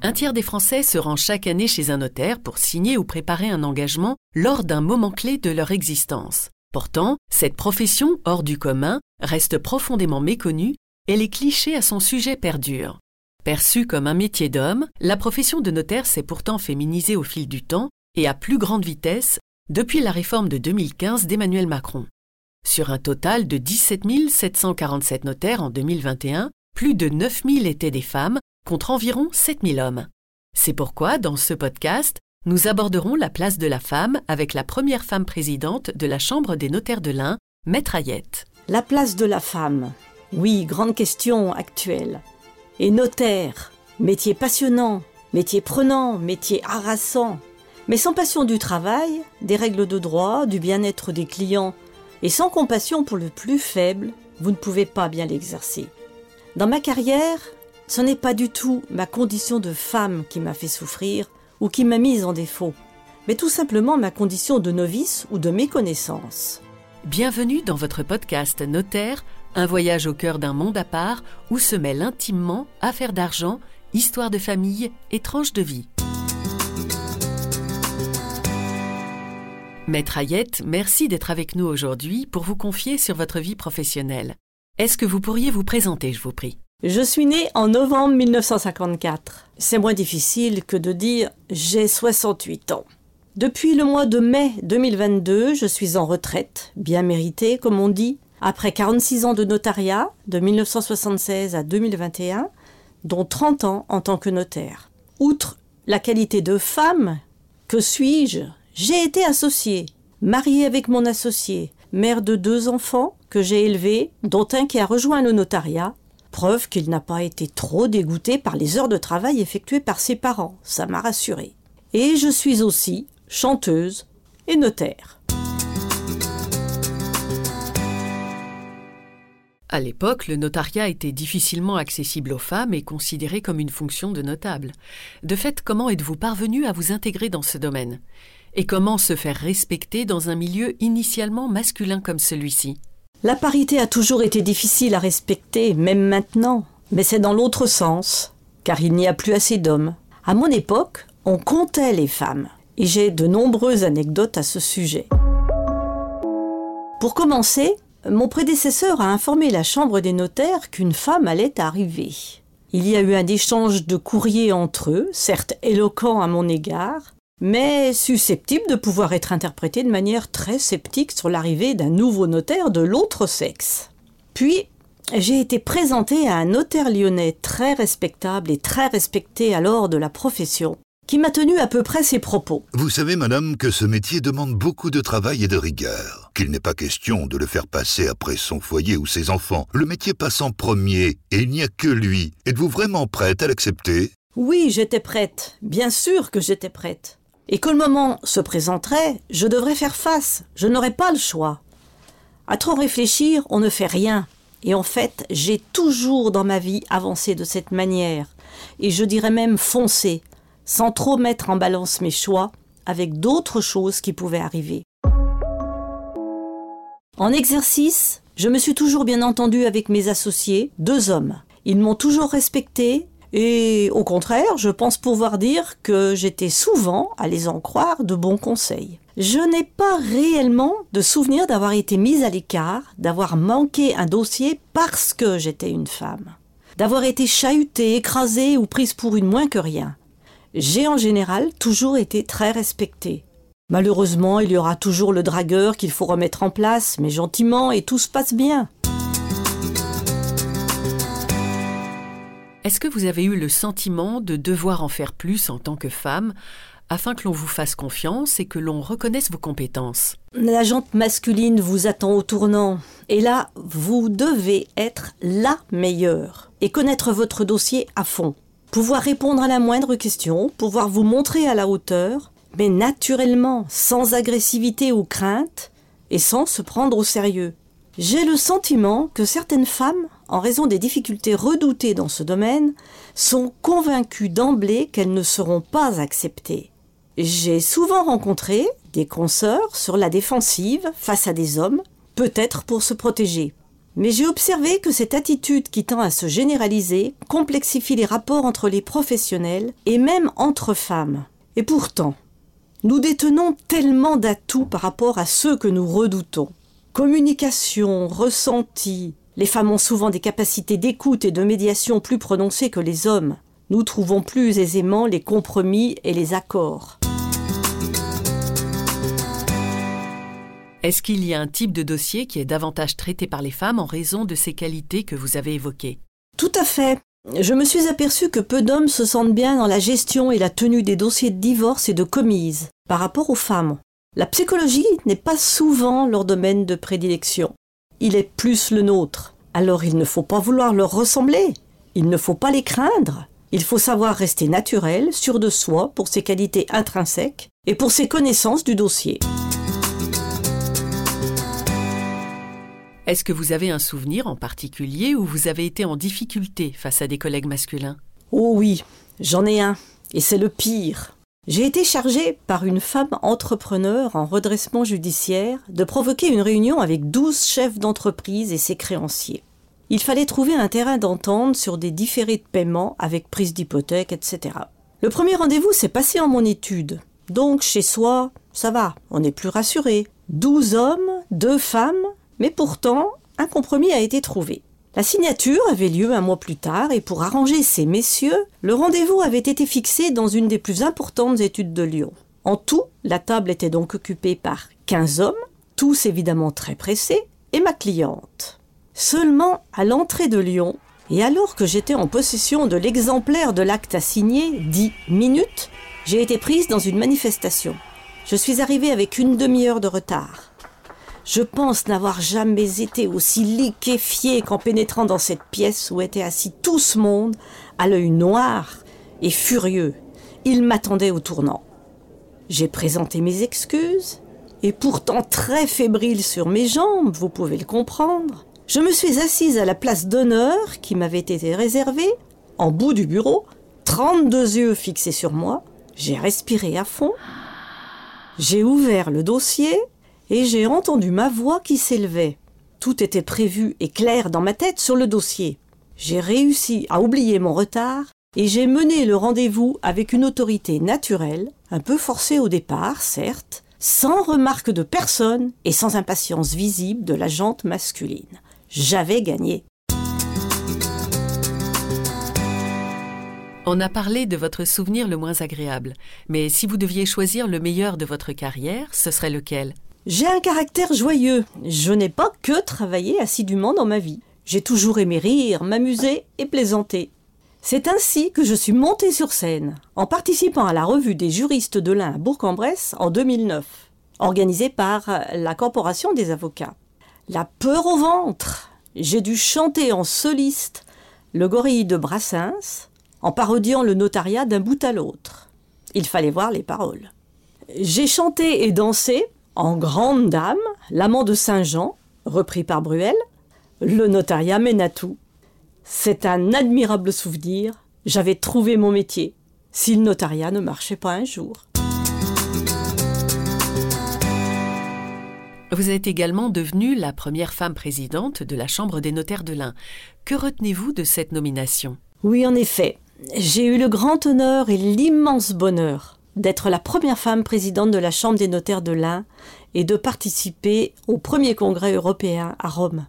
Un tiers des Français se rend chaque année chez un notaire pour signer ou préparer un engagement lors d'un moment clé de leur existence. Pourtant, cette profession hors du commun reste profondément méconnue et les clichés à son sujet perdurent. Perçue comme un métier d'homme, la profession de notaire s'est pourtant féminisée au fil du temps et à plus grande vitesse depuis la réforme de 2015 d'Emmanuel Macron. Sur un total de 17 747 notaires en 2021, plus de 9 000 étaient des femmes, contre environ 7 000 hommes. C'est pourquoi, dans ce podcast, nous aborderons la place de la femme avec la première femme présidente de la Chambre des notaires de l'Ain, Maître Ayette. La place de la femme. Oui, grande question actuelle. Et notaire, métier passionnant, métier prenant, métier harassant. Mais sans passion du travail, des règles de droit, du bien-être des clients, et sans compassion pour le plus faible, vous ne pouvez pas bien l'exercer. Dans ma carrière, ce n'est pas du tout ma condition de femme qui m'a fait souffrir ou qui m'a mise en défaut, mais tout simplement ma condition de novice ou de méconnaissance. Bienvenue dans votre podcast Notaire, un voyage au cœur d'un monde à part où se mêlent intimement affaires d'argent, histoire de famille et tranches de vie. Maître Ayette, merci d'être avec nous aujourd'hui pour vous confier sur votre vie professionnelle. Est-ce que vous pourriez vous présenter, je vous prie? Je suis née en novembre 1954. C'est moins difficile que de dire j'ai 68 ans. Depuis le mois de mai 2022, je suis en retraite, bien méritée comme on dit, après 46 ans de notariat, de 1976 à 2021, dont 30 ans en tant que notaire. Outre la qualité de femme, que suis-je? J'ai été associée, mariée avec mon associé, mère de deux enfants que j'ai élevés, dont un qui a rejoint le notariat, preuve qu'il n'a pas été trop dégoûté par les heures de travail effectuées par ses parents, ça m'a rassurée. Et je suis aussi chanteuse et notaire. À l'époque, le notariat était difficilement accessible aux femmes et considéré comme une fonction de notable. De fait, comment êtes-vous parvenu à vous intégrer dans ce domaine? Et comment se faire respecter dans un milieu initialement masculin comme celui-ci? La parité a toujours été difficile à respecter, même maintenant, mais c'est dans l'autre sens, car il n'y a plus assez d'hommes. À mon époque, on comptait les femmes, et j'ai de nombreuses anecdotes à ce sujet. Pour commencer, mon prédécesseur a informé la Chambre des notaires qu'une femme allait arriver. Il y a eu un échange de courriers entre eux, certes éloquent à mon égard, mais susceptible de pouvoir être interprété de manière très sceptique sur l'arrivée d'un nouveau notaire de l'autre sexe. Puis, j'ai été présentée à un notaire lyonnais très respectable et très respecté alors de la profession, qui m'a tenu à peu près ses propos. Vous savez, madame, que ce métier demande beaucoup de travail et de rigueur, qu'il n'est pas question de le faire passer après son foyer ou ses enfants. Le métier passe en premier, et il n'y a que lui. Êtes-vous vraiment prête à l'accepter? Oui, j'étais prête. Bien sûr que j'étais prête et que le moment se présenterait, je devrais faire face, je n'aurais pas le choix. À trop réfléchir, on ne fait rien. Et en fait, j'ai toujours dans ma vie avancé de cette manière, et je dirais même foncé, sans trop mettre en balance mes choix avec d'autres choses qui pouvaient arriver. En exercice, je me suis toujours bien entendu avec mes associés, deux hommes. Ils m'ont toujours respecté et au contraire, je pense pouvoir dire que j'étais souvent, à les en croire, de bons conseils. Je n'ai pas réellement de souvenir d'avoir été mise à l'écart, d'avoir manqué un dossier parce que j'étais une femme, d'avoir été chahutée, écrasée ou prise pour une moins que rien. J'ai en général toujours été très respectée. Malheureusement, il y aura toujours le dragueur qu'il faut remettre en place, mais gentiment, et tout se passe bien. Est-ce que vous avez eu le sentiment de devoir en faire plus en tant que femme afin que l'on vous fasse confiance et que l'on reconnaisse vos compétences? La jante masculine vous attend au tournant. Et là, vous devez être la meilleure et connaître votre dossier à fond. Pouvoir répondre à la moindre question, pouvoir vous montrer à la hauteur, mais naturellement, sans agressivité ou crainte, et sans se prendre au sérieux. J'ai le sentiment que certaines femmes, en raison des difficultés redoutées dans ce domaine, sont convaincues d'emblée qu'elles ne seront pas acceptées. J'ai souvent rencontré des consoeurs sur la défensive face à des hommes, peut-être pour se protéger. Mais j'ai observé que cette attitude qui tend à se généraliser complexifie les rapports entre les professionnels et même entre femmes. Et pourtant, nous détenons tellement d'atouts par rapport à ceux que nous redoutons. Communication, ressenti. Les femmes ont souvent des capacités d'écoute et de médiation plus prononcées que les hommes. Nous trouvons plus aisément les compromis et les accords. Est-ce qu'il y a un type de dossier qui est davantage traité par les femmes en raison de ces qualités que vous avez évoquées? Tout à fait. Je me suis aperçu que peu d'hommes se sentent bien dans la gestion et la tenue des dossiers de divorce et de commise par rapport aux femmes. La psychologie n'est pas souvent leur domaine de prédilection. Il est plus le nôtre. Alors il ne faut pas vouloir leur ressembler. Il ne faut pas les craindre. Il faut savoir rester naturel, sûr de soi pour ses qualités intrinsèques et pour ses connaissances du dossier. Est-ce que vous avez un souvenir en particulier où vous avez été en difficulté face à des collègues masculins? Oh oui, j'en ai un, et c'est le pire. J'ai été chargée par une femme entrepreneur en redressement judiciaire de provoquer une réunion avec douze chefs d'entreprise et ses créanciers. Il fallait trouver un terrain d'entente sur des différés de paiement avec prise d'hypothèque, etc. Le premier rendez-vous s'est passé en mon étude. Donc chez soi, ça va, on est plus rassuré. Douze hommes, deux femmes, mais pourtant, un compromis a été trouvé. La signature avait lieu un mois plus tard et pour arranger ces messieurs, le rendez-vous avait été fixé dans une des plus importantes études de Lyon. En tout, la table était donc occupée par 15 hommes, tous évidemment très pressés, et ma cliente. Seulement, à l'entrée de Lyon, et alors que j'étais en possession de l'exemplaire de l'acte à signer, dit minutes, j'ai été prise dans une manifestation. Je suis arrivée avec une demi-heure de retard. Je pense n'avoir jamais été aussi liquéfié qu'en pénétrant dans cette pièce où était assis tout ce monde, à l'œil noir et furieux. Il m'attendait au tournant. J'ai présenté mes excuses, et pourtant très fébrile sur mes jambes, vous pouvez le comprendre, je me suis assise à la place d'honneur qui m'avait été réservée, en bout du bureau, 32 yeux fixés sur moi, j'ai respiré à fond, j'ai ouvert le dossier, et j'ai entendu ma voix qui s'élevait. Tout était prévu et clair dans ma tête sur le dossier. J'ai réussi à oublier mon retard et j'ai mené le rendez-vous avec une autorité naturelle, un peu forcée au départ, certes, sans remarque de personne et sans impatience visible de la jante masculine. J'avais gagné. On a parlé de votre souvenir le moins agréable, mais si vous deviez choisir le meilleur de votre carrière, ce serait lequel? J'ai un caractère joyeux. Je n'ai pas que travaillé assidûment dans ma vie. J'ai toujours aimé rire, m'amuser et plaisanter. C'est ainsi que je suis montée sur scène, en participant à la revue des juristes de l'Ain à Bourg-en-Bresse en 2009, organisée par la Corporation des avocats. La peur au ventre. J'ai dû chanter en soliste le gorille de Brassens, en parodiant le notariat d'un bout à l'autre. Il fallait voir les paroles. J'ai chanté et dansé en grande dame, l'amant de Saint-Jean, repris par Bruel, le notariat mène à tout. C'est un admirable souvenir. J'avais trouvé mon métier. Si le notariat ne marchait pas un jour. Vous êtes également devenue la première femme présidente de la Chambre des notaires de l'Ain. Que retenez-vous de cette nomination? Oui, en effet. J'ai eu le grand honneur et l'immense bonheur d'être la première femme présidente de la Chambre des notaires de l'Ain et de participer au premier congrès européen à Rome.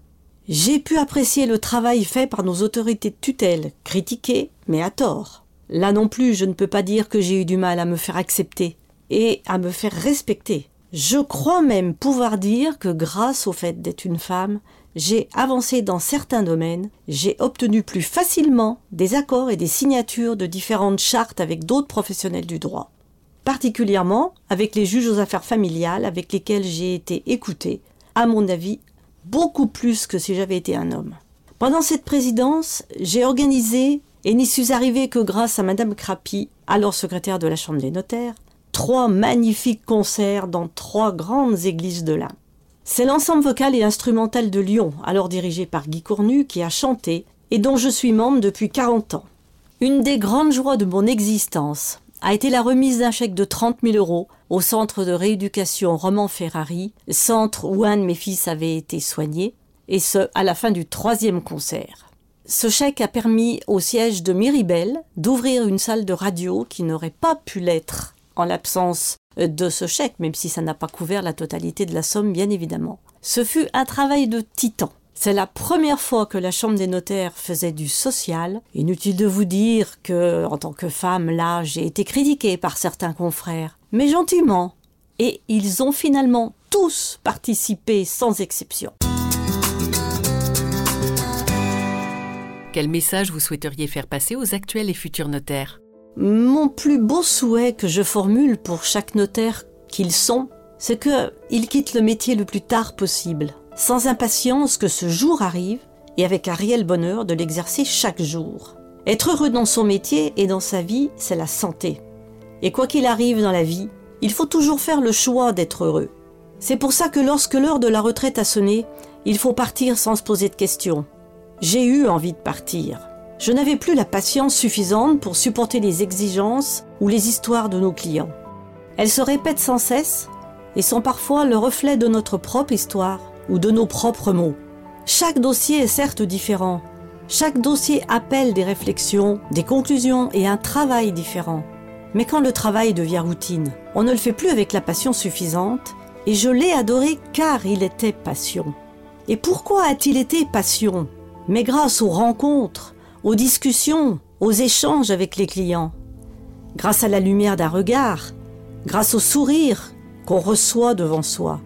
J'ai pu apprécier le travail fait par nos autorités de tutelle, critiquées, mais à tort. Là non plus, je ne peux pas dire que j'ai eu du mal à me faire accepter et à me faire respecter. Je crois même pouvoir dire que grâce au fait d'être une femme, j'ai avancé dans certains domaines, j'ai obtenu plus facilement des accords et des signatures de différentes chartes avec d'autres professionnels du droit particulièrement avec les juges aux affaires familiales avec lesquels j'ai été écoutée, à mon avis, beaucoup plus que si j'avais été un homme. Pendant cette présidence, j'ai organisé, et n'y suis arrivée que grâce à Madame Crapi, alors secrétaire de la Chambre des notaires, trois magnifiques concerts dans trois grandes églises de l'Ain. C'est l'ensemble vocal et instrumental de Lyon, alors dirigé par Guy Cournu, qui a chanté et dont je suis membre depuis 40 ans. Une des grandes joies de mon existence, a été la remise d'un chèque de 30 000 euros au centre de rééducation Roman Ferrari, centre où un de mes fils avait été soigné, et ce, à la fin du troisième concert. Ce chèque a permis au siège de Miribel d'ouvrir une salle de radio qui n'aurait pas pu l'être en l'absence de ce chèque, même si ça n'a pas couvert la totalité de la somme, bien évidemment. Ce fut un travail de titan. C'est la première fois que la Chambre des notaires faisait du social. Inutile de vous dire que, en tant que femme, là, j'ai été critiquée par certains confrères. Mais gentiment. Et ils ont finalement tous participé sans exception. Quel message vous souhaiteriez faire passer aux actuels et futurs notaires? Mon plus beau souhait que je formule pour chaque notaire qu'ils sont, c'est qu'ils quittent le métier le plus tard possible sans impatience que ce jour arrive et avec un réel bonheur de l'exercer chaque jour. Être heureux dans son métier et dans sa vie, c'est la santé. Et quoi qu'il arrive dans la vie, il faut toujours faire le choix d'être heureux. C'est pour ça que lorsque l'heure de la retraite a sonné, il faut partir sans se poser de questions. J'ai eu envie de partir. Je n'avais plus la patience suffisante pour supporter les exigences ou les histoires de nos clients. Elles se répètent sans cesse et sont parfois le reflet de notre propre histoire ou de nos propres mots. Chaque dossier est certes différent. Chaque dossier appelle des réflexions, des conclusions et un travail différent. Mais quand le travail devient routine, on ne le fait plus avec la passion suffisante, et je l'ai adoré car il était passion. Et pourquoi a-t-il été passion? Mais grâce aux rencontres, aux discussions, aux échanges avec les clients. Grâce à la lumière d'un regard, grâce au sourire qu'on reçoit devant soi.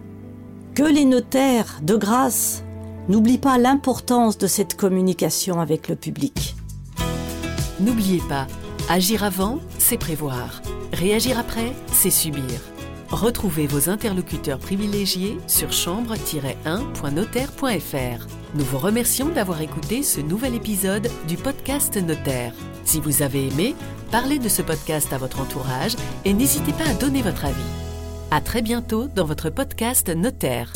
Que les notaires, de grâce, n'oublient pas l'importance de cette communication avec le public. N'oubliez pas, agir avant, c'est prévoir. Réagir après, c'est subir. Retrouvez vos interlocuteurs privilégiés sur chambre-1.notaire.fr. Nous vous remercions d'avoir écouté ce nouvel épisode du podcast Notaire. Si vous avez aimé, parlez de ce podcast à votre entourage et n'hésitez pas à donner votre avis. À très bientôt dans votre podcast Notaire.